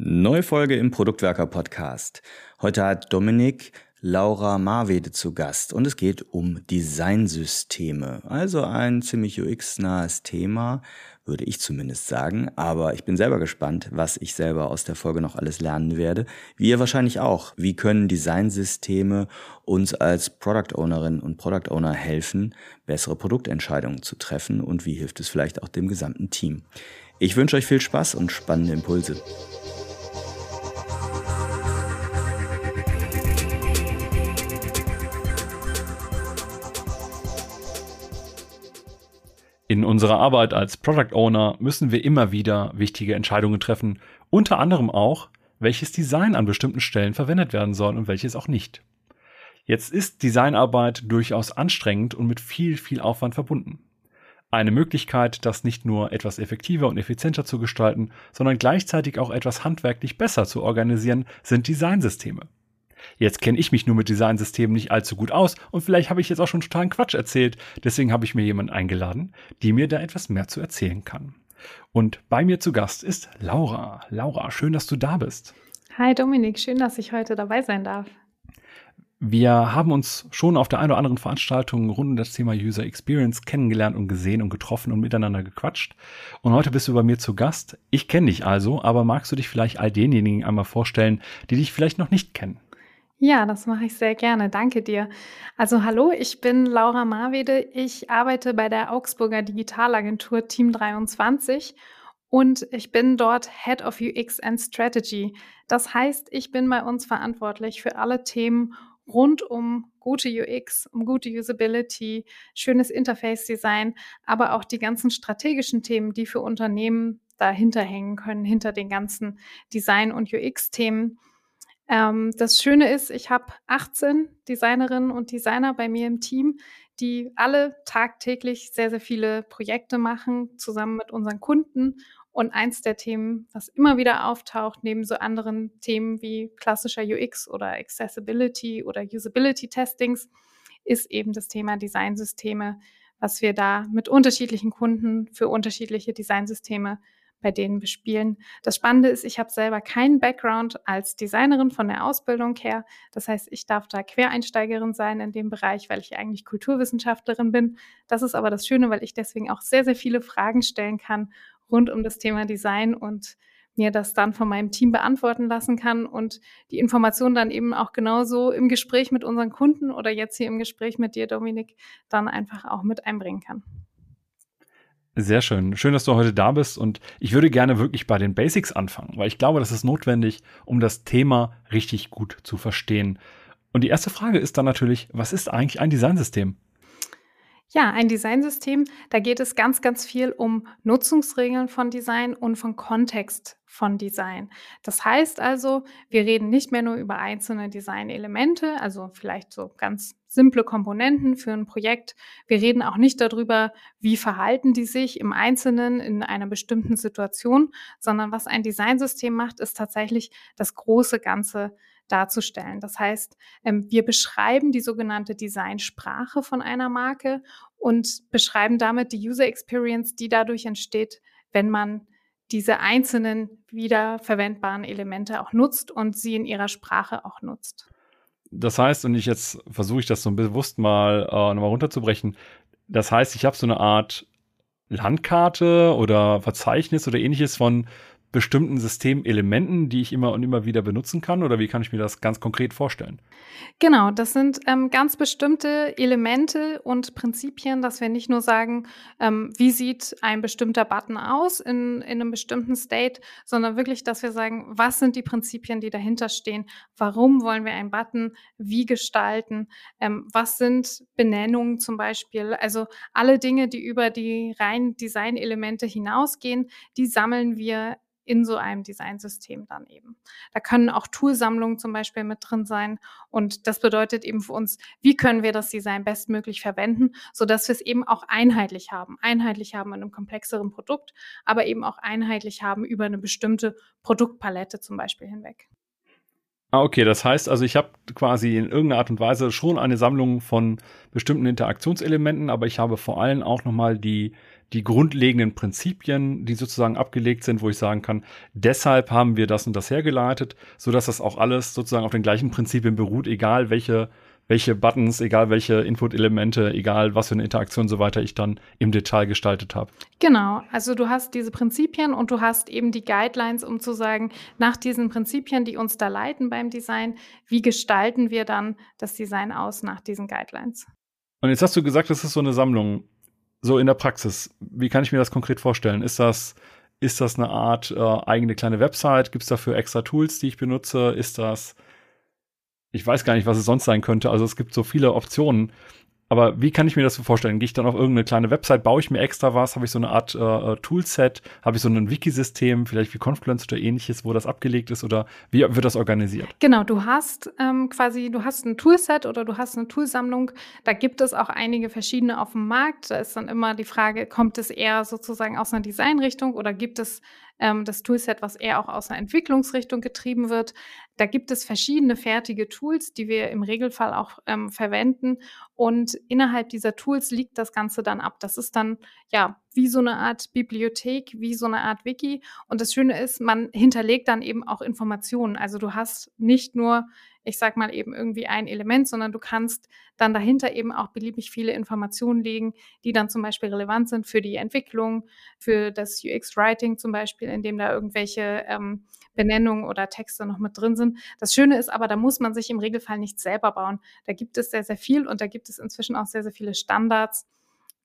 Neue Folge im Produktwerker Podcast. Heute hat Dominik Laura Marwede zu Gast und es geht um Designsysteme. Also ein ziemlich UX-nahes Thema, würde ich zumindest sagen. Aber ich bin selber gespannt, was ich selber aus der Folge noch alles lernen werde. Wie ihr wahrscheinlich auch. Wie können Designsysteme uns als Product Ownerin und Product Owner helfen, bessere Produktentscheidungen zu treffen und wie hilft es vielleicht auch dem gesamten Team? Ich wünsche euch viel Spaß und spannende Impulse. In unserer Arbeit als Product Owner müssen wir immer wieder wichtige Entscheidungen treffen, unter anderem auch, welches Design an bestimmten Stellen verwendet werden soll und welches auch nicht. Jetzt ist Designarbeit durchaus anstrengend und mit viel, viel Aufwand verbunden. Eine Möglichkeit, das nicht nur etwas effektiver und effizienter zu gestalten, sondern gleichzeitig auch etwas handwerklich besser zu organisieren, sind Designsysteme. Jetzt kenne ich mich nur mit Designsystemen nicht allzu gut aus und vielleicht habe ich jetzt auch schon totalen Quatsch erzählt. Deswegen habe ich mir jemanden eingeladen, die mir da etwas mehr zu erzählen kann. Und bei mir zu Gast ist Laura. Laura, schön, dass du da bist. Hi Dominik, schön, dass ich heute dabei sein darf. Wir haben uns schon auf der einen oder anderen Veranstaltung rund um das Thema User Experience kennengelernt und gesehen und getroffen und miteinander gequatscht. Und heute bist du bei mir zu Gast. Ich kenne dich also, aber magst du dich vielleicht all denjenigen einmal vorstellen, die dich vielleicht noch nicht kennen? Ja, das mache ich sehr gerne. Danke dir. Also hallo, ich bin Laura Marwede. Ich arbeite bei der Augsburger Digitalagentur Team 23 und ich bin dort Head of UX and Strategy. Das heißt, ich bin bei uns verantwortlich für alle Themen rund um gute UX, um gute Usability, schönes Interface-Design, aber auch die ganzen strategischen Themen, die für Unternehmen dahinter hängen können, hinter den ganzen Design- und UX-Themen. Ähm, das Schöne ist, ich habe 18 Designerinnen und Designer bei mir im Team, die alle tagtäglich sehr, sehr viele Projekte machen, zusammen mit unseren Kunden. Und eins der Themen, was immer wieder auftaucht, neben so anderen Themen wie klassischer UX oder Accessibility oder Usability Testings, ist eben das Thema Designsysteme, was wir da mit unterschiedlichen Kunden für unterschiedliche Designsysteme bei denen bespielen. Das Spannende ist, ich habe selber keinen Background als Designerin von der Ausbildung her. Das heißt, ich darf da Quereinsteigerin sein in dem Bereich, weil ich eigentlich Kulturwissenschaftlerin bin. Das ist aber das Schöne, weil ich deswegen auch sehr, sehr viele Fragen stellen kann rund um das Thema Design und mir das dann von meinem Team beantworten lassen kann und die Informationen dann eben auch genauso im Gespräch mit unseren Kunden oder jetzt hier im Gespräch mit dir, Dominik, dann einfach auch mit einbringen kann. Sehr schön. Schön, dass du heute da bist. Und ich würde gerne wirklich bei den Basics anfangen, weil ich glaube, das ist notwendig, um das Thema richtig gut zu verstehen. Und die erste Frage ist dann natürlich, was ist eigentlich ein Designsystem? Ja, ein Designsystem, da geht es ganz, ganz viel um Nutzungsregeln von Design und von Kontext von Design. Das heißt also, wir reden nicht mehr nur über einzelne Designelemente, also vielleicht so ganz simple Komponenten für ein Projekt. Wir reden auch nicht darüber, wie verhalten die sich im Einzelnen in einer bestimmten Situation, sondern was ein Designsystem macht, ist tatsächlich das große Ganze darzustellen. Das heißt, ähm, wir beschreiben die sogenannte Designsprache von einer Marke und beschreiben damit die User Experience, die dadurch entsteht, wenn man diese einzelnen wiederverwendbaren Elemente auch nutzt und sie in ihrer Sprache auch nutzt. Das heißt, und ich jetzt versuche ich das so bewusst mal äh, nochmal runterzubrechen. Das heißt, ich habe so eine Art Landkarte oder Verzeichnis oder ähnliches von bestimmten Systemelementen, die ich immer und immer wieder benutzen kann? Oder wie kann ich mir das ganz konkret vorstellen? Genau, das sind ähm, ganz bestimmte Elemente und Prinzipien, dass wir nicht nur sagen, ähm, wie sieht ein bestimmter Button aus in, in einem bestimmten State, sondern wirklich, dass wir sagen, was sind die Prinzipien, die dahinter stehen? Warum wollen wir einen Button wie gestalten? Ähm, was sind Benennungen zum Beispiel? Also alle Dinge, die über die reinen Designelemente hinausgehen, die sammeln wir in so einem Designsystem dann eben. Da können auch Toolsammlungen zum Beispiel mit drin sein. Und das bedeutet eben für uns, wie können wir das Design bestmöglich verwenden, sodass wir es eben auch einheitlich haben. Einheitlich haben in einem komplexeren Produkt, aber eben auch einheitlich haben über eine bestimmte Produktpalette zum Beispiel hinweg. Ah, okay, das heißt also, ich habe quasi in irgendeiner Art und Weise schon eine Sammlung von bestimmten Interaktionselementen, aber ich habe vor allem auch nochmal die die grundlegenden Prinzipien, die sozusagen abgelegt sind, wo ich sagen kann, deshalb haben wir das und das hergeleitet, so dass das auch alles sozusagen auf den gleichen Prinzipien beruht, egal welche welche Buttons, egal welche Input-Elemente, egal was für eine Interaktion und so weiter ich dann im Detail gestaltet habe. Genau, also du hast diese Prinzipien und du hast eben die Guidelines, um zu sagen, nach diesen Prinzipien, die uns da leiten beim Design, wie gestalten wir dann das Design aus nach diesen Guidelines. Und jetzt hast du gesagt, das ist so eine Sammlung, so in der Praxis. Wie kann ich mir das konkret vorstellen? Ist das ist das eine Art äh, eigene kleine Website? Gibt es dafür extra Tools, die ich benutze? Ist das ich weiß gar nicht, was es sonst sein könnte. Also es gibt so viele Optionen. Aber wie kann ich mir das so vorstellen? Gehe ich dann auf irgendeine kleine Website, baue ich mir extra was, habe ich so eine Art äh, äh, Toolset, habe ich so ein Wikisystem, vielleicht wie Confluence oder ähnliches, wo das abgelegt ist oder wie wird das organisiert? Genau, du hast ähm, quasi, du hast ein Toolset oder du hast eine Toolsammlung. Da gibt es auch einige verschiedene auf dem Markt. Da ist dann immer die Frage, kommt es eher sozusagen aus einer Designrichtung oder gibt es ähm, das Toolset, was eher auch aus einer Entwicklungsrichtung getrieben wird. Da gibt es verschiedene fertige Tools, die wir im Regelfall auch ähm, verwenden. Und innerhalb dieser Tools liegt das Ganze dann ab. Das ist dann ja wie so eine Art Bibliothek, wie so eine Art Wiki. Und das Schöne ist, man hinterlegt dann eben auch Informationen. Also du hast nicht nur ich sag mal eben irgendwie ein Element, sondern du kannst dann dahinter eben auch beliebig viele Informationen legen, die dann zum Beispiel relevant sind für die Entwicklung, für das UX-Writing zum Beispiel, in dem da irgendwelche ähm, Benennungen oder Texte noch mit drin sind. Das Schöne ist aber, da muss man sich im Regelfall nicht selber bauen. Da gibt es sehr, sehr viel und da gibt es inzwischen auch sehr, sehr viele Standards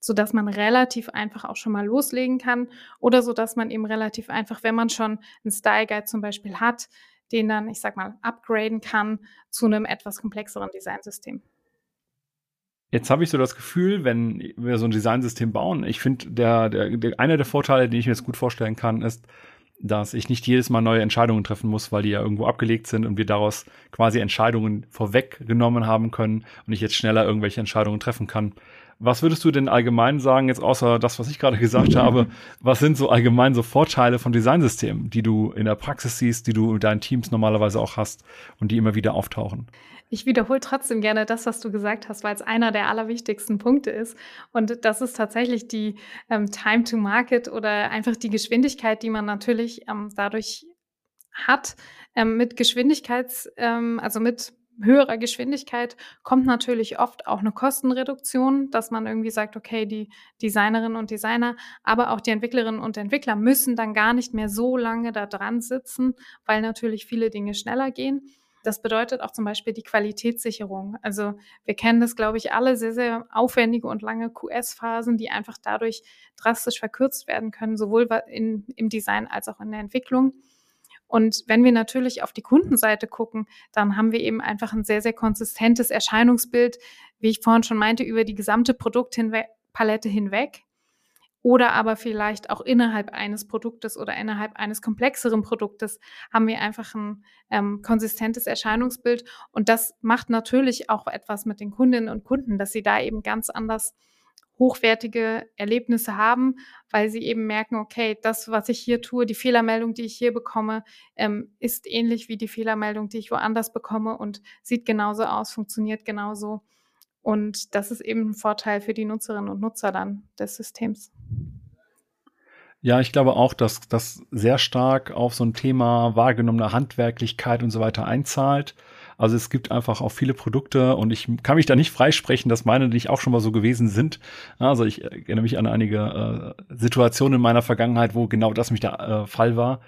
so dass man relativ einfach auch schon mal loslegen kann oder so dass man eben relativ einfach, wenn man schon einen Style Guide zum Beispiel hat, den dann, ich sag mal, upgraden kann zu einem etwas komplexeren Designsystem. Jetzt habe ich so das Gefühl, wenn wir so ein Designsystem bauen, ich finde, der, der, der, einer der Vorteile, den ich mir jetzt gut vorstellen kann, ist, dass ich nicht jedes Mal neue Entscheidungen treffen muss, weil die ja irgendwo abgelegt sind und wir daraus quasi Entscheidungen vorweggenommen haben können und ich jetzt schneller irgendwelche Entscheidungen treffen kann. Was würdest du denn allgemein sagen, jetzt außer das, was ich gerade gesagt habe, was sind so allgemein so Vorteile von Designsystemen, die du in der Praxis siehst, die du mit deinen Teams normalerweise auch hast und die immer wieder auftauchen? Ich wiederhole trotzdem gerne das, was du gesagt hast, weil es einer der allerwichtigsten Punkte ist. Und das ist tatsächlich die ähm, Time to Market oder einfach die Geschwindigkeit, die man natürlich ähm, dadurch hat, ähm, mit Geschwindigkeits, ähm, also mit höherer Geschwindigkeit kommt natürlich oft auch eine Kostenreduktion, dass man irgendwie sagt, okay, die Designerinnen und Designer, aber auch die Entwicklerinnen und Entwickler müssen dann gar nicht mehr so lange da dran sitzen, weil natürlich viele Dinge schneller gehen. Das bedeutet auch zum Beispiel die Qualitätssicherung. Also wir kennen das, glaube ich, alle sehr, sehr aufwendige und lange QS-Phasen, die einfach dadurch drastisch verkürzt werden können, sowohl in, im Design als auch in der Entwicklung. Und wenn wir natürlich auf die Kundenseite gucken, dann haben wir eben einfach ein sehr, sehr konsistentes Erscheinungsbild, wie ich vorhin schon meinte, über die gesamte Produktpalette hinweg. Oder aber vielleicht auch innerhalb eines Produktes oder innerhalb eines komplexeren Produktes haben wir einfach ein ähm, konsistentes Erscheinungsbild. Und das macht natürlich auch etwas mit den Kundinnen und Kunden, dass sie da eben ganz anders hochwertige Erlebnisse haben, weil sie eben merken, okay, das, was ich hier tue, die Fehlermeldung, die ich hier bekomme, ähm, ist ähnlich wie die Fehlermeldung, die ich woanders bekomme und sieht genauso aus, funktioniert genauso. Und das ist eben ein Vorteil für die Nutzerinnen und Nutzer dann des Systems. Ja, ich glaube auch, dass das sehr stark auf so ein Thema wahrgenommener Handwerklichkeit und so weiter einzahlt. Also es gibt einfach auch viele Produkte und ich kann mich da nicht freisprechen, dass meine nicht auch schon mal so gewesen sind. Also ich erinnere mich an einige äh, Situationen in meiner Vergangenheit, wo genau das mich der äh, Fall war.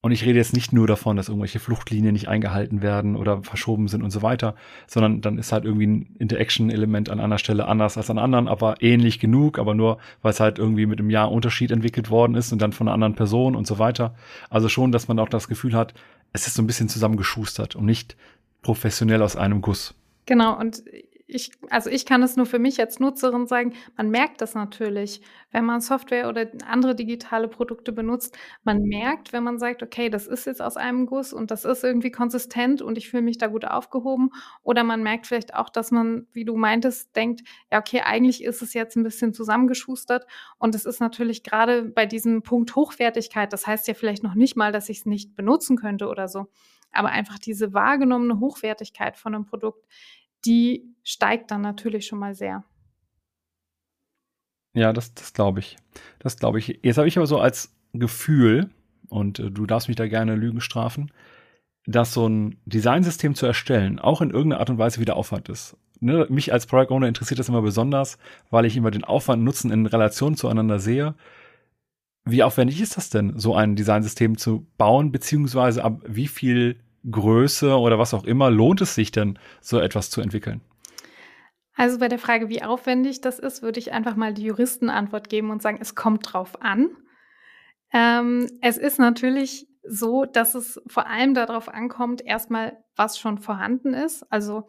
Und ich rede jetzt nicht nur davon, dass irgendwelche Fluchtlinien nicht eingehalten werden oder verschoben sind und so weiter, sondern dann ist halt irgendwie ein Interaction-Element an einer Stelle anders als an anderen, aber ähnlich genug, aber nur, weil es halt irgendwie mit einem Jahr Unterschied entwickelt worden ist und dann von einer anderen Person und so weiter. Also schon, dass man auch das Gefühl hat, es ist so ein bisschen zusammengeschustert und nicht professionell aus einem Guss. Genau, und ich, also ich kann es nur für mich als Nutzerin sagen, man merkt das natürlich, wenn man Software oder andere digitale Produkte benutzt. Man merkt, wenn man sagt, okay, das ist jetzt aus einem Guss und das ist irgendwie konsistent und ich fühle mich da gut aufgehoben. Oder man merkt vielleicht auch, dass man, wie du meintest, denkt, ja, okay, eigentlich ist es jetzt ein bisschen zusammengeschustert. Und es ist natürlich gerade bei diesem Punkt Hochwertigkeit, das heißt ja vielleicht noch nicht mal, dass ich es nicht benutzen könnte oder so. Aber einfach diese wahrgenommene Hochwertigkeit von einem Produkt, die steigt dann natürlich schon mal sehr. Ja, das, das glaube ich. Das glaube ich. Jetzt habe ich aber so als Gefühl, und äh, du darfst mich da gerne Lügen strafen, dass so ein Designsystem zu erstellen auch in irgendeiner Art und Weise wieder Aufwand ist. Ne, mich als Product Owner interessiert das immer besonders, weil ich immer den Aufwand Nutzen in Relation zueinander sehe. Wie aufwendig ist das denn, so ein Designsystem zu bauen, beziehungsweise ab wie viel Größe oder was auch immer lohnt es sich denn, so etwas zu entwickeln? Also bei der Frage, wie aufwendig das ist, würde ich einfach mal die Juristenantwort geben und sagen, es kommt drauf an. Ähm, es ist natürlich so, dass es vor allem darauf ankommt, erstmal, was schon vorhanden ist. Also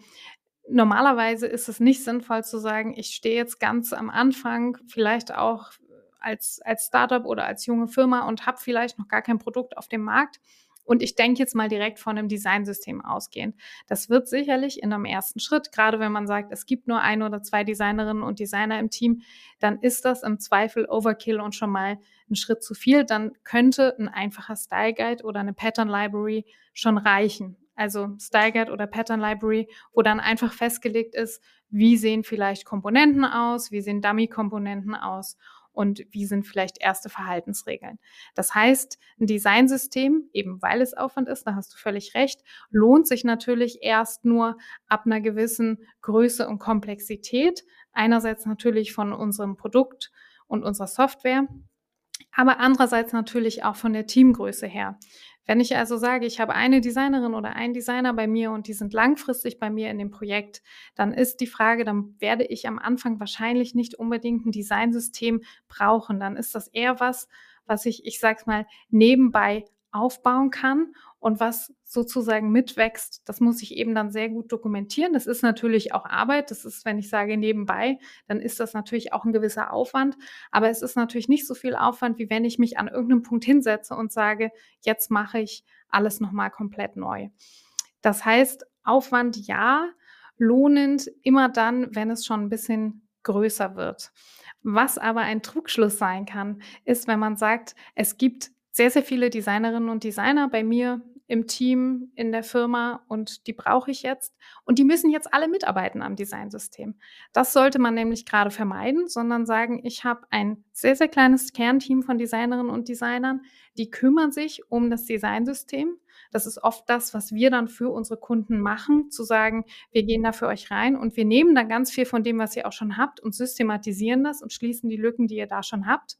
normalerweise ist es nicht sinnvoll zu sagen, ich stehe jetzt ganz am Anfang, vielleicht auch als, als Startup oder als junge Firma und habe vielleicht noch gar kein Produkt auf dem Markt und ich denke jetzt mal direkt von einem Designsystem ausgehend. Das wird sicherlich in einem ersten Schritt, gerade wenn man sagt, es gibt nur ein oder zwei Designerinnen und Designer im Team, dann ist das im Zweifel Overkill und schon mal ein Schritt zu viel. Dann könnte ein einfacher Style Guide oder eine Pattern Library schon reichen. Also Style Guide oder Pattern Library, wo dann einfach festgelegt ist, wie sehen vielleicht Komponenten aus, wie sehen Dummy-Komponenten aus und wie sind vielleicht erste Verhaltensregeln. Das heißt, ein Designsystem, eben weil es Aufwand ist, da hast du völlig recht, lohnt sich natürlich erst nur ab einer gewissen Größe und Komplexität. Einerseits natürlich von unserem Produkt und unserer Software, aber andererseits natürlich auch von der Teamgröße her. Wenn ich also sage, ich habe eine Designerin oder einen Designer bei mir und die sind langfristig bei mir in dem Projekt, dann ist die Frage, dann werde ich am Anfang wahrscheinlich nicht unbedingt ein Designsystem brauchen. Dann ist das eher was, was ich, ich sag's mal, nebenbei aufbauen kann und was sozusagen mitwächst, das muss ich eben dann sehr gut dokumentieren. Das ist natürlich auch Arbeit. Das ist, wenn ich sage nebenbei, dann ist das natürlich auch ein gewisser Aufwand. Aber es ist natürlich nicht so viel Aufwand, wie wenn ich mich an irgendeinem Punkt hinsetze und sage, jetzt mache ich alles nochmal komplett neu. Das heißt, Aufwand ja, lohnend immer dann, wenn es schon ein bisschen größer wird. Was aber ein Trugschluss sein kann, ist, wenn man sagt, es gibt sehr, sehr viele Designerinnen und Designer bei mir im Team, in der Firma und die brauche ich jetzt. Und die müssen jetzt alle mitarbeiten am Designsystem. Das sollte man nämlich gerade vermeiden, sondern sagen, ich habe ein sehr, sehr kleines Kernteam von Designerinnen und Designern, die kümmern sich um das Designsystem. Das ist oft das, was wir dann für unsere Kunden machen, zu sagen, wir gehen da für euch rein und wir nehmen dann ganz viel von dem, was ihr auch schon habt und systematisieren das und schließen die Lücken, die ihr da schon habt.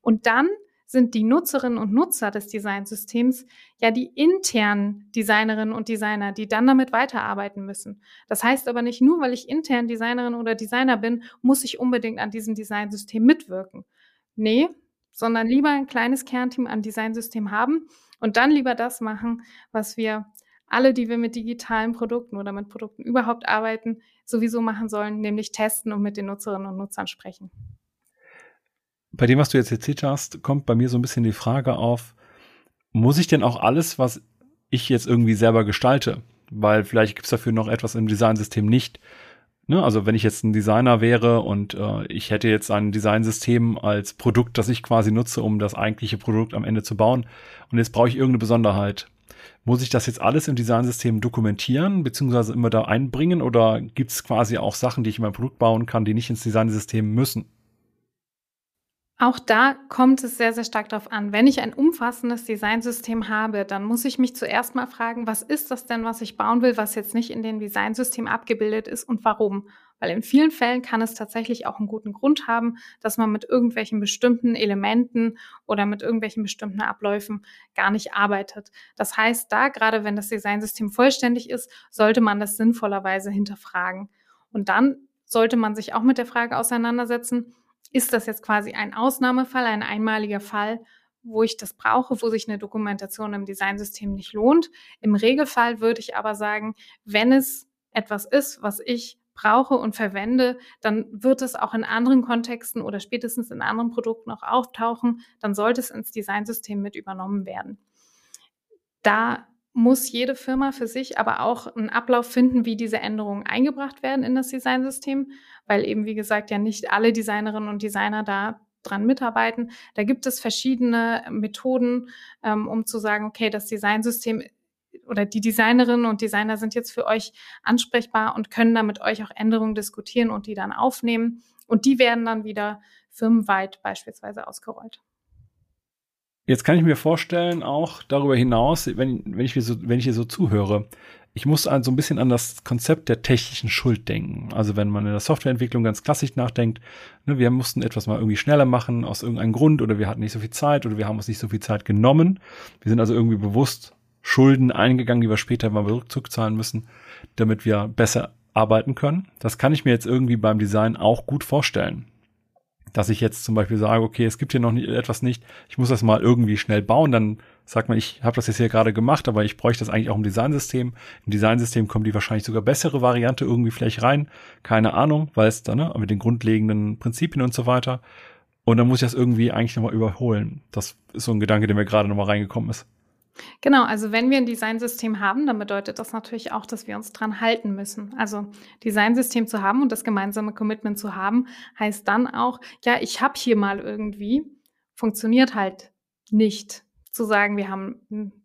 Und dann sind die Nutzerinnen und Nutzer des Designsystems ja die internen Designerinnen und Designer, die dann damit weiterarbeiten müssen. Das heißt aber nicht nur, weil ich intern Designerin oder Designer bin, muss ich unbedingt an diesem Designsystem mitwirken. Nee, sondern lieber ein kleines Kernteam an Designsystem haben und dann lieber das machen, was wir alle, die wir mit digitalen Produkten oder mit Produkten überhaupt arbeiten, sowieso machen sollen, nämlich testen und mit den Nutzerinnen und Nutzern sprechen bei dem, was du jetzt erzählt hast, kommt bei mir so ein bisschen die Frage auf, muss ich denn auch alles, was ich jetzt irgendwie selber gestalte? Weil vielleicht gibt es dafür noch etwas im Designsystem nicht. Ne? Also wenn ich jetzt ein Designer wäre und äh, ich hätte jetzt ein Designsystem als Produkt, das ich quasi nutze, um das eigentliche Produkt am Ende zu bauen, und jetzt brauche ich irgendeine Besonderheit. Muss ich das jetzt alles im Designsystem dokumentieren, beziehungsweise immer da einbringen, oder gibt es quasi auch Sachen, die ich in meinem Produkt bauen kann, die nicht ins Designsystem müssen? Auch da kommt es sehr, sehr stark darauf an. Wenn ich ein umfassendes Designsystem habe, dann muss ich mich zuerst mal fragen, was ist das denn, was ich bauen will, was jetzt nicht in dem Designsystem abgebildet ist und warum? Weil in vielen Fällen kann es tatsächlich auch einen guten Grund haben, dass man mit irgendwelchen bestimmten Elementen oder mit irgendwelchen bestimmten Abläufen gar nicht arbeitet. Das heißt, da gerade wenn das Designsystem vollständig ist, sollte man das sinnvollerweise hinterfragen. Und dann sollte man sich auch mit der Frage auseinandersetzen, ist das jetzt quasi ein Ausnahmefall, ein einmaliger Fall, wo ich das brauche, wo sich eine Dokumentation im Designsystem nicht lohnt. Im Regelfall würde ich aber sagen, wenn es etwas ist, was ich brauche und verwende, dann wird es auch in anderen Kontexten oder spätestens in anderen Produkten auch auftauchen, dann sollte es ins Designsystem mit übernommen werden. Da muss jede Firma für sich aber auch einen Ablauf finden, wie diese Änderungen eingebracht werden in das Designsystem, weil eben, wie gesagt, ja nicht alle Designerinnen und Designer da dran mitarbeiten. Da gibt es verschiedene Methoden, ähm, um zu sagen, okay, das Designsystem oder die Designerinnen und Designer sind jetzt für euch ansprechbar und können da mit euch auch Änderungen diskutieren und die dann aufnehmen. Und die werden dann wieder firmenweit beispielsweise ausgerollt. Jetzt kann ich mir vorstellen, auch darüber hinaus, wenn, wenn, ich, hier so, wenn ich hier so zuhöre, ich muss also ein bisschen an das Konzept der technischen Schuld denken. Also wenn man in der Softwareentwicklung ganz klassisch nachdenkt, ne, wir mussten etwas mal irgendwie schneller machen aus irgendeinem Grund oder wir hatten nicht so viel Zeit oder wir haben uns nicht so viel Zeit genommen. Wir sind also irgendwie bewusst Schulden eingegangen, die wir später mal zurückzahlen müssen, damit wir besser arbeiten können. Das kann ich mir jetzt irgendwie beim Design auch gut vorstellen dass ich jetzt zum Beispiel sage, okay, es gibt hier noch etwas nicht, ich muss das mal irgendwie schnell bauen, dann sagt man, ich habe das jetzt hier gerade gemacht, aber ich bräuchte das eigentlich auch im Designsystem. Im Designsystem kommt die wahrscheinlich sogar bessere Variante irgendwie vielleicht rein, keine Ahnung, weil es dann ne, mit den grundlegenden Prinzipien und so weiter. Und dann muss ich das irgendwie eigentlich nochmal überholen. Das ist so ein Gedanke, der mir gerade nochmal reingekommen ist. Genau, also wenn wir ein Designsystem haben, dann bedeutet das natürlich auch, dass wir uns dran halten müssen. Also Designsystem zu haben und das gemeinsame Commitment zu haben, heißt dann auch, ja, ich habe hier mal irgendwie, funktioniert halt nicht zu sagen, wir haben ein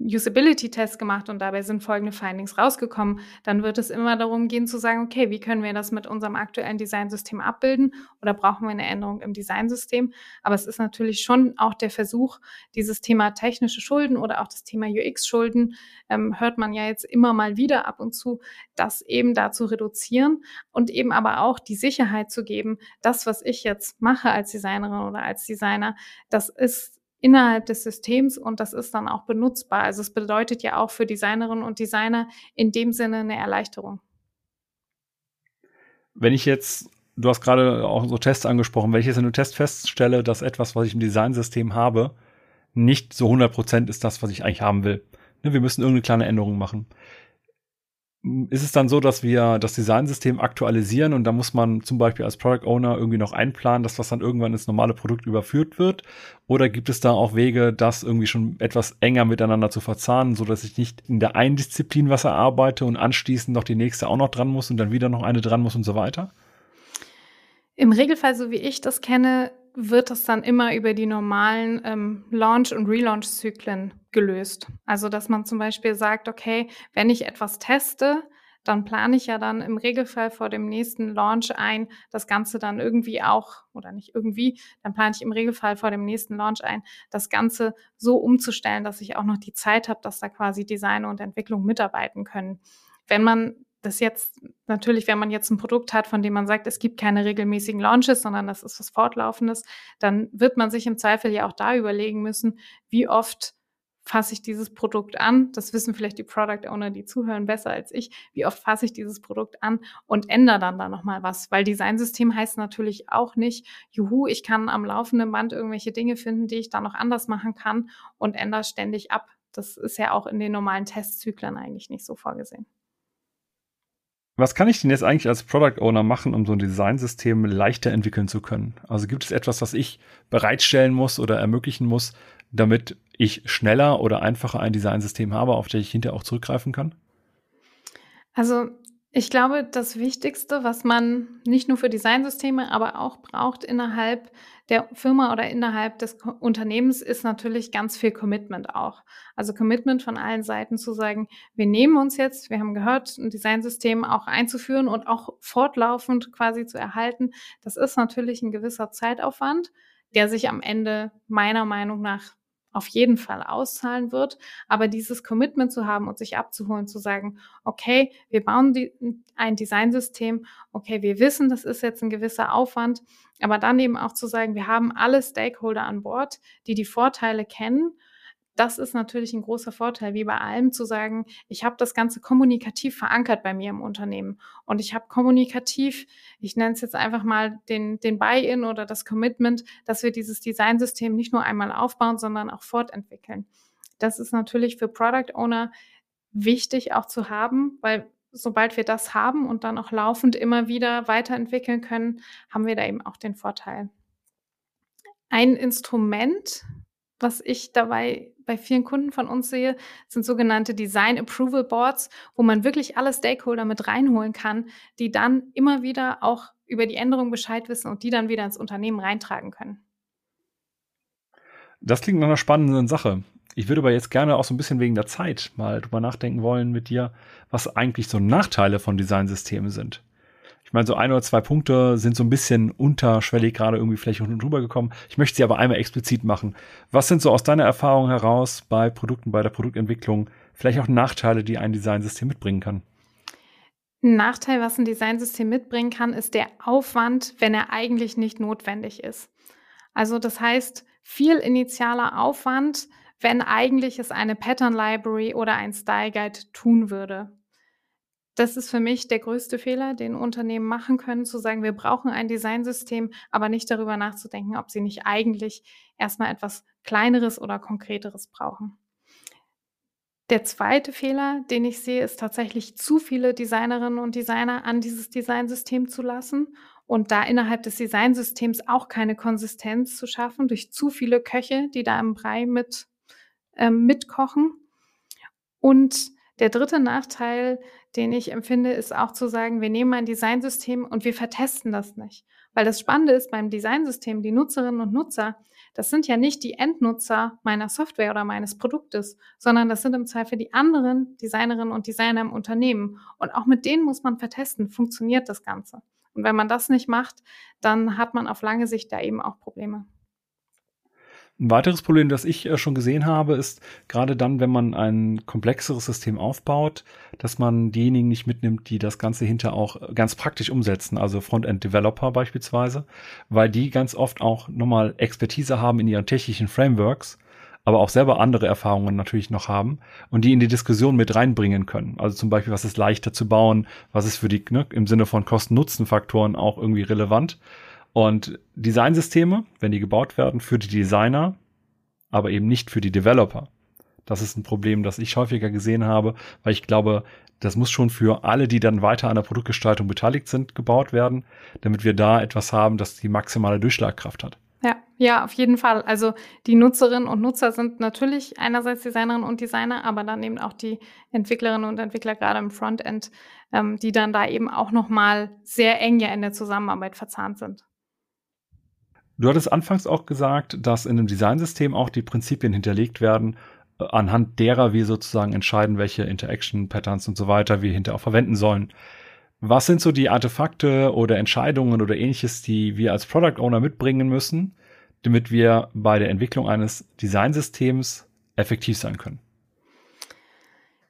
Usability-Test gemacht und dabei sind folgende Findings rausgekommen, dann wird es immer darum gehen zu sagen, okay, wie können wir das mit unserem aktuellen Designsystem abbilden oder brauchen wir eine Änderung im Designsystem? Aber es ist natürlich schon auch der Versuch, dieses Thema technische Schulden oder auch das Thema UX-Schulden, ähm, hört man ja jetzt immer mal wieder ab und zu, das eben da zu reduzieren und eben aber auch die Sicherheit zu geben, das, was ich jetzt mache als Designerin oder als Designer, das ist innerhalb des Systems und das ist dann auch benutzbar. Also es bedeutet ja auch für Designerinnen und Designer in dem Sinne eine Erleichterung. Wenn ich jetzt, du hast gerade auch so Tests angesprochen, wenn ich jetzt in einem Test feststelle, dass etwas, was ich im Designsystem habe, nicht so 100% ist das, was ich eigentlich haben will. Ne, wir müssen irgendeine kleine Änderung machen ist es dann so, dass wir das Designsystem aktualisieren und da muss man zum Beispiel als Product Owner irgendwie noch einplanen, dass das dann irgendwann ins normale Produkt überführt wird? Oder gibt es da auch Wege, das irgendwie schon etwas enger miteinander zu verzahnen, so dass ich nicht in der einen Disziplin was erarbeite und anschließend noch die nächste auch noch dran muss und dann wieder noch eine dran muss und so weiter? Im Regelfall, so wie ich das kenne, wird das dann immer über die normalen ähm, Launch- und Relaunch-Zyklen gelöst. Also, dass man zum Beispiel sagt, okay, wenn ich etwas teste, dann plane ich ja dann im Regelfall vor dem nächsten Launch ein, das Ganze dann irgendwie auch, oder nicht irgendwie, dann plane ich im Regelfall vor dem nächsten Launch ein, das Ganze so umzustellen, dass ich auch noch die Zeit habe, dass da quasi Design und Entwicklung mitarbeiten können. Wenn man das jetzt natürlich, wenn man jetzt ein Produkt hat, von dem man sagt, es gibt keine regelmäßigen Launches, sondern das ist was Fortlaufendes, dann wird man sich im Zweifel ja auch da überlegen müssen, wie oft fasse ich dieses Produkt an. Das wissen vielleicht die Product Owner, die zuhören, besser als ich. Wie oft fasse ich dieses Produkt an und ändere dann da nochmal was? Weil Designsystem heißt natürlich auch nicht, juhu, ich kann am laufenden Band irgendwelche Dinge finden, die ich da noch anders machen kann und ändere ständig ab. Das ist ja auch in den normalen Testzyklen eigentlich nicht so vorgesehen. Was kann ich denn jetzt eigentlich als Product Owner machen, um so ein Designsystem leichter entwickeln zu können? Also gibt es etwas, was ich bereitstellen muss oder ermöglichen muss, damit ich schneller oder einfacher ein Designsystem habe, auf das ich hinterher auch zurückgreifen kann? Also ich glaube, das Wichtigste, was man nicht nur für Designsysteme, aber auch braucht innerhalb der Firma oder innerhalb des Unternehmens, ist natürlich ganz viel Commitment auch. Also Commitment von allen Seiten zu sagen, wir nehmen uns jetzt, wir haben gehört, ein Designsystem auch einzuführen und auch fortlaufend quasi zu erhalten. Das ist natürlich ein gewisser Zeitaufwand, der sich am Ende meiner Meinung nach auf jeden Fall auszahlen wird. Aber dieses Commitment zu haben und sich abzuholen, zu sagen, okay, wir bauen die, ein Designsystem, okay, wir wissen, das ist jetzt ein gewisser Aufwand, aber dann eben auch zu sagen, wir haben alle Stakeholder an Bord, die die Vorteile kennen das ist natürlich ein großer Vorteil, wie bei allem zu sagen, ich habe das Ganze kommunikativ verankert bei mir im Unternehmen und ich habe kommunikativ, ich nenne es jetzt einfach mal den, den Buy-in oder das Commitment, dass wir dieses Designsystem nicht nur einmal aufbauen, sondern auch fortentwickeln. Das ist natürlich für Product Owner wichtig auch zu haben, weil sobald wir das haben und dann auch laufend immer wieder weiterentwickeln können, haben wir da eben auch den Vorteil. Ein Instrument, was ich dabei bei vielen Kunden von uns sehe, sind sogenannte Design Approval Boards, wo man wirklich alle Stakeholder mit reinholen kann, die dann immer wieder auch über die Änderung Bescheid wissen und die dann wieder ins Unternehmen reintragen können. Das klingt nach einer spannenden Sache. Ich würde aber jetzt gerne auch so ein bisschen wegen der Zeit mal drüber nachdenken wollen mit dir, was eigentlich so Nachteile von Designsystemen sind. Ich meine, so ein oder zwei Punkte sind so ein bisschen unterschwellig gerade irgendwie vielleicht unten drüber gekommen. Ich möchte sie aber einmal explizit machen. Was sind so aus deiner Erfahrung heraus bei Produkten, bei der Produktentwicklung vielleicht auch Nachteile, die ein Designsystem mitbringen kann? Ein Nachteil, was ein Designsystem mitbringen kann, ist der Aufwand, wenn er eigentlich nicht notwendig ist. Also das heißt, viel initialer Aufwand, wenn eigentlich es eine Pattern Library oder ein Style Guide tun würde. Das ist für mich der größte Fehler, den Unternehmen machen können, zu sagen, wir brauchen ein Designsystem, aber nicht darüber nachzudenken, ob sie nicht eigentlich erstmal etwas Kleineres oder Konkreteres brauchen. Der zweite Fehler, den ich sehe, ist tatsächlich zu viele Designerinnen und Designer an dieses Designsystem zu lassen und da innerhalb des Designsystems auch keine Konsistenz zu schaffen durch zu viele Köche, die da im Brei mit ähm, mitkochen. Und der dritte Nachteil, den ich empfinde, ist auch zu sagen, wir nehmen ein Designsystem und wir vertesten das nicht. Weil das Spannende ist beim Designsystem, die Nutzerinnen und Nutzer, das sind ja nicht die Endnutzer meiner Software oder meines Produktes, sondern das sind im Zweifel die anderen Designerinnen und Designer im Unternehmen. Und auch mit denen muss man vertesten, funktioniert das Ganze. Und wenn man das nicht macht, dann hat man auf lange Sicht da eben auch Probleme. Ein weiteres Problem, das ich äh, schon gesehen habe, ist gerade dann, wenn man ein komplexeres System aufbaut, dass man diejenigen nicht mitnimmt, die das Ganze hinter auch ganz praktisch umsetzen, also Frontend-Developer beispielsweise, weil die ganz oft auch nochmal Expertise haben in ihren technischen Frameworks, aber auch selber andere Erfahrungen natürlich noch haben und die in die Diskussion mit reinbringen können. Also zum Beispiel, was ist leichter zu bauen, was ist für die ne, im Sinne von Kosten-Nutzen-Faktoren auch irgendwie relevant und Designsysteme, wenn die gebaut werden, für die Designer, aber eben nicht für die Developer. Das ist ein Problem, das ich häufiger gesehen habe, weil ich glaube, das muss schon für alle, die dann weiter an der Produktgestaltung beteiligt sind, gebaut werden, damit wir da etwas haben, das die maximale Durchschlagkraft hat. Ja, ja, auf jeden Fall. Also die Nutzerinnen und Nutzer sind natürlich einerseits Designerinnen und Designer, aber dann eben auch die Entwicklerinnen und Entwickler gerade im Frontend, ähm, die dann da eben auch nochmal sehr eng ja in der Zusammenarbeit verzahnt sind. Du hattest anfangs auch gesagt, dass in einem Designsystem auch die Prinzipien hinterlegt werden, äh, anhand derer wir sozusagen entscheiden, welche Interaction Patterns und so weiter wir hinterher auch verwenden sollen. Was sind so die Artefakte oder Entscheidungen oder ähnliches, die wir als Product Owner mitbringen müssen, damit wir bei der Entwicklung eines Designsystems effektiv sein können?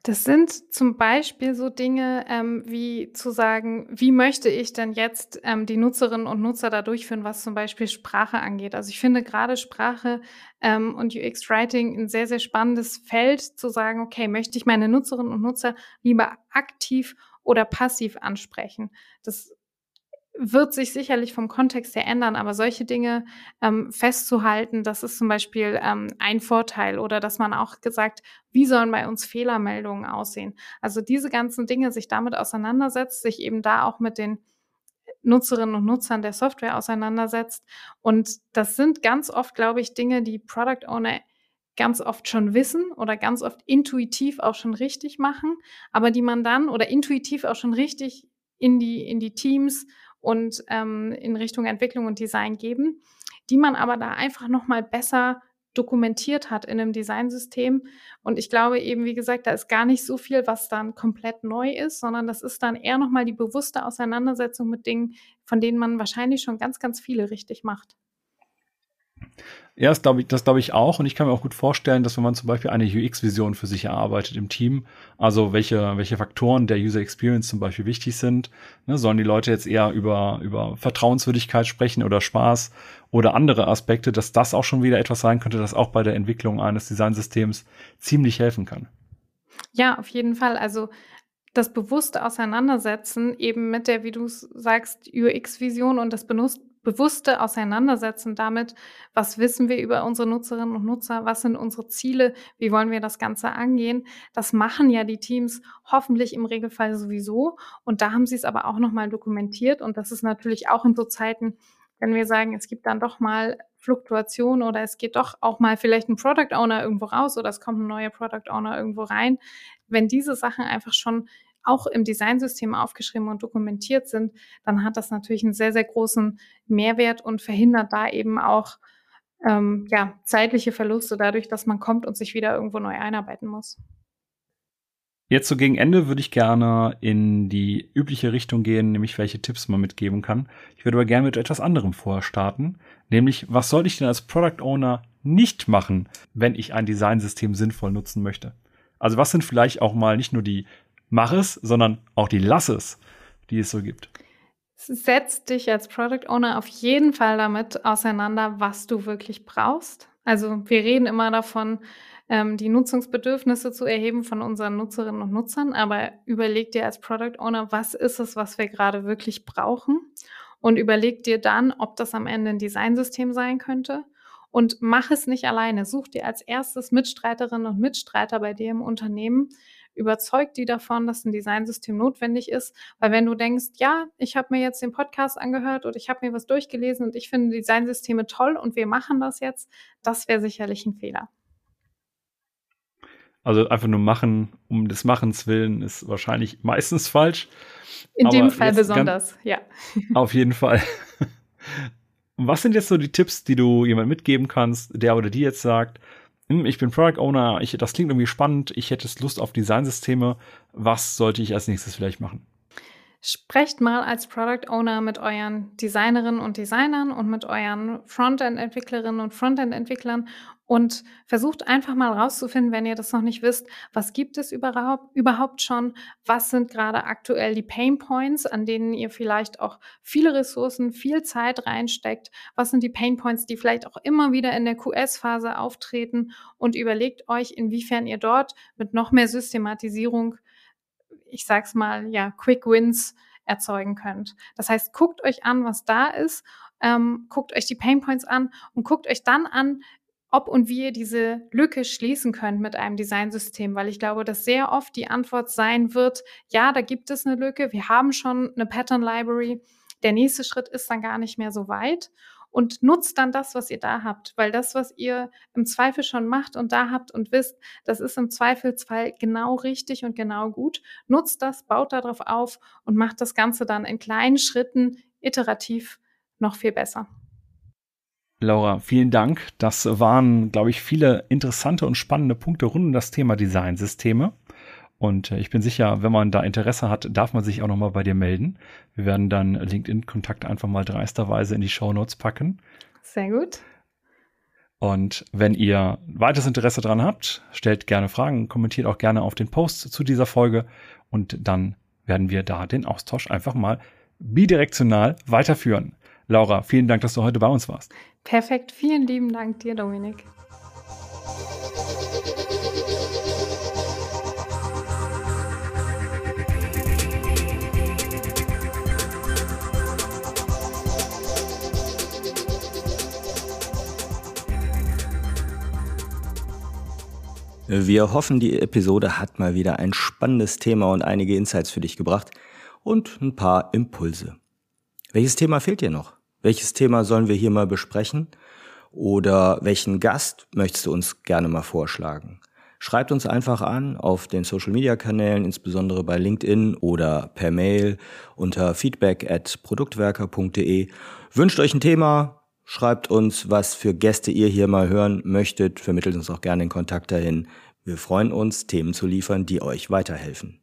Das sind zum Beispiel so Dinge ähm, wie zu sagen, wie möchte ich denn jetzt ähm, die Nutzerinnen und Nutzer da durchführen, was zum Beispiel Sprache angeht. Also ich finde gerade Sprache ähm, und UX-Writing ein sehr, sehr spannendes Feld zu sagen, okay, möchte ich meine Nutzerinnen und Nutzer lieber aktiv oder passiv ansprechen. Das wird sich sicherlich vom Kontext her ändern, aber solche Dinge ähm, festzuhalten, das ist zum Beispiel ähm, ein Vorteil oder dass man auch gesagt, wie sollen bei uns Fehlermeldungen aussehen? Also diese ganzen Dinge, sich damit auseinandersetzt, sich eben da auch mit den Nutzerinnen und Nutzern der Software auseinandersetzt. Und das sind ganz oft, glaube ich, Dinge, die Product Owner ganz oft schon wissen oder ganz oft intuitiv auch schon richtig machen, aber die man dann oder intuitiv auch schon richtig in die, in die Teams und ähm, in Richtung Entwicklung und Design geben, die man aber da einfach nochmal besser dokumentiert hat in einem Designsystem. Und ich glaube eben, wie gesagt, da ist gar nicht so viel, was dann komplett neu ist, sondern das ist dann eher nochmal die bewusste Auseinandersetzung mit Dingen, von denen man wahrscheinlich schon ganz, ganz viele richtig macht. Ja, das glaube ich, das ich auch. Und ich kann mir auch gut vorstellen, dass wenn man zum Beispiel eine UX-Vision für sich erarbeitet im Team, also welche, welche Faktoren der User Experience zum Beispiel wichtig sind, ne, sollen die Leute jetzt eher über, über Vertrauenswürdigkeit sprechen oder Spaß oder andere Aspekte, dass das auch schon wieder etwas sein könnte, das auch bei der Entwicklung eines Designsystems ziemlich helfen kann. Ja, auf jeden Fall. Also das bewusste Auseinandersetzen eben mit der, wie du sagst, UX-Vision und das bewusste Auseinandersetzen damit, was wissen wir über unsere Nutzerinnen und Nutzer, was sind unsere Ziele, wie wollen wir das Ganze angehen. Das machen ja die Teams hoffentlich im Regelfall sowieso. Und da haben sie es aber auch nochmal dokumentiert. Und das ist natürlich auch in so Zeiten, wenn wir sagen, es gibt dann doch mal Fluktuation oder es geht doch auch mal vielleicht ein Product Owner irgendwo raus oder es kommt ein neuer Product Owner irgendwo rein. Wenn diese Sachen einfach schon auch im Designsystem aufgeschrieben und dokumentiert sind, dann hat das natürlich einen sehr, sehr großen Mehrwert und verhindert da eben auch ähm, ja, zeitliche Verluste dadurch, dass man kommt und sich wieder irgendwo neu einarbeiten muss. Jetzt so gegen Ende würde ich gerne in die übliche Richtung gehen, nämlich welche Tipps man mitgeben kann. Ich würde aber gerne mit etwas anderem vorher starten, nämlich was sollte ich denn als Product Owner nicht machen, wenn ich ein Designsystem sinnvoll nutzen möchte? Also was sind vielleicht auch mal nicht nur die Mach es, sondern auch die Lass es, die es so gibt? Setz dich als Product Owner auf jeden Fall damit auseinander, was du wirklich brauchst. Also wir reden immer davon, ähm, die Nutzungsbedürfnisse zu erheben von unseren Nutzerinnen und Nutzern. Aber überleg dir als Product Owner, was ist es, was wir gerade wirklich brauchen? Und überleg dir dann, ob das am Ende ein Designsystem sein könnte. Und mach es nicht alleine. Such dir als erstes Mitstreiterinnen und Mitstreiter bei dir im Unternehmen, überzeug die davon, dass ein Designsystem notwendig ist. Weil wenn du denkst, ja, ich habe mir jetzt den Podcast angehört oder ich habe mir was durchgelesen und ich finde Designsysteme toll und wir machen das jetzt, das wäre sicherlich ein Fehler. Also einfach nur machen, um des Machens willen, ist wahrscheinlich meistens falsch. In Aber dem Fall besonders, ja. Auf jeden Fall. Was sind jetzt so die Tipps, die du jemand mitgeben kannst, der oder die jetzt sagt, hm, ich bin Product Owner, ich, das klingt irgendwie spannend, ich hätte Lust auf Designsysteme, was sollte ich als nächstes vielleicht machen? Sprecht mal als Product Owner mit euren Designerinnen und Designern und mit euren Frontend-Entwicklerinnen und Frontend-Entwicklern und versucht einfach mal rauszufinden, wenn ihr das noch nicht wisst, was gibt es überhaupt, überhaupt schon, was sind gerade aktuell die Pain Points, an denen ihr vielleicht auch viele Ressourcen, viel Zeit reinsteckt, was sind die Pain Points, die vielleicht auch immer wieder in der QS-Phase auftreten? Und überlegt euch, inwiefern ihr dort mit noch mehr Systematisierung ich sag's mal, ja, Quick Wins erzeugen könnt. Das heißt, guckt euch an, was da ist, ähm, guckt euch die Pain Points an und guckt euch dann an, ob und wie ihr diese Lücke schließen könnt mit einem Designsystem, weil ich glaube, dass sehr oft die Antwort sein wird, ja, da gibt es eine Lücke, wir haben schon eine Pattern Library, der nächste Schritt ist dann gar nicht mehr so weit und nutzt dann das, was ihr da habt, weil das, was ihr im Zweifel schon macht und da habt und wisst, das ist im Zweifelsfall genau richtig und genau gut. Nutzt das, baut darauf auf und macht das Ganze dann in kleinen Schritten iterativ noch viel besser. Laura, vielen Dank. Das waren, glaube ich, viele interessante und spannende Punkte rund um das Thema Designsysteme. Und äh, ich bin sicher, wenn man da Interesse hat, darf man sich auch nochmal bei dir melden. Wir werden dann LinkedIn-Kontakt einfach mal dreisterweise in die Show Notes packen. Sehr gut. Und wenn ihr weiteres Interesse daran habt, stellt gerne Fragen, kommentiert auch gerne auf den Post zu dieser Folge und dann werden wir da den Austausch einfach mal bidirektional weiterführen. Laura, vielen Dank, dass du heute bei uns warst. Perfekt, vielen lieben Dank dir, Dominik. Wir hoffen, die Episode hat mal wieder ein spannendes Thema und einige Insights für dich gebracht und ein paar Impulse. Welches Thema fehlt dir noch? Welches Thema sollen wir hier mal besprechen? Oder welchen Gast möchtest du uns gerne mal vorschlagen? Schreibt uns einfach an auf den Social Media Kanälen, insbesondere bei LinkedIn oder per Mail unter feedback at produktwerker.de. Wünscht euch ein Thema, Schreibt uns, was für Gäste ihr hier mal hören möchtet. Vermittelt uns auch gerne den Kontakt dahin. Wir freuen uns, Themen zu liefern, die euch weiterhelfen.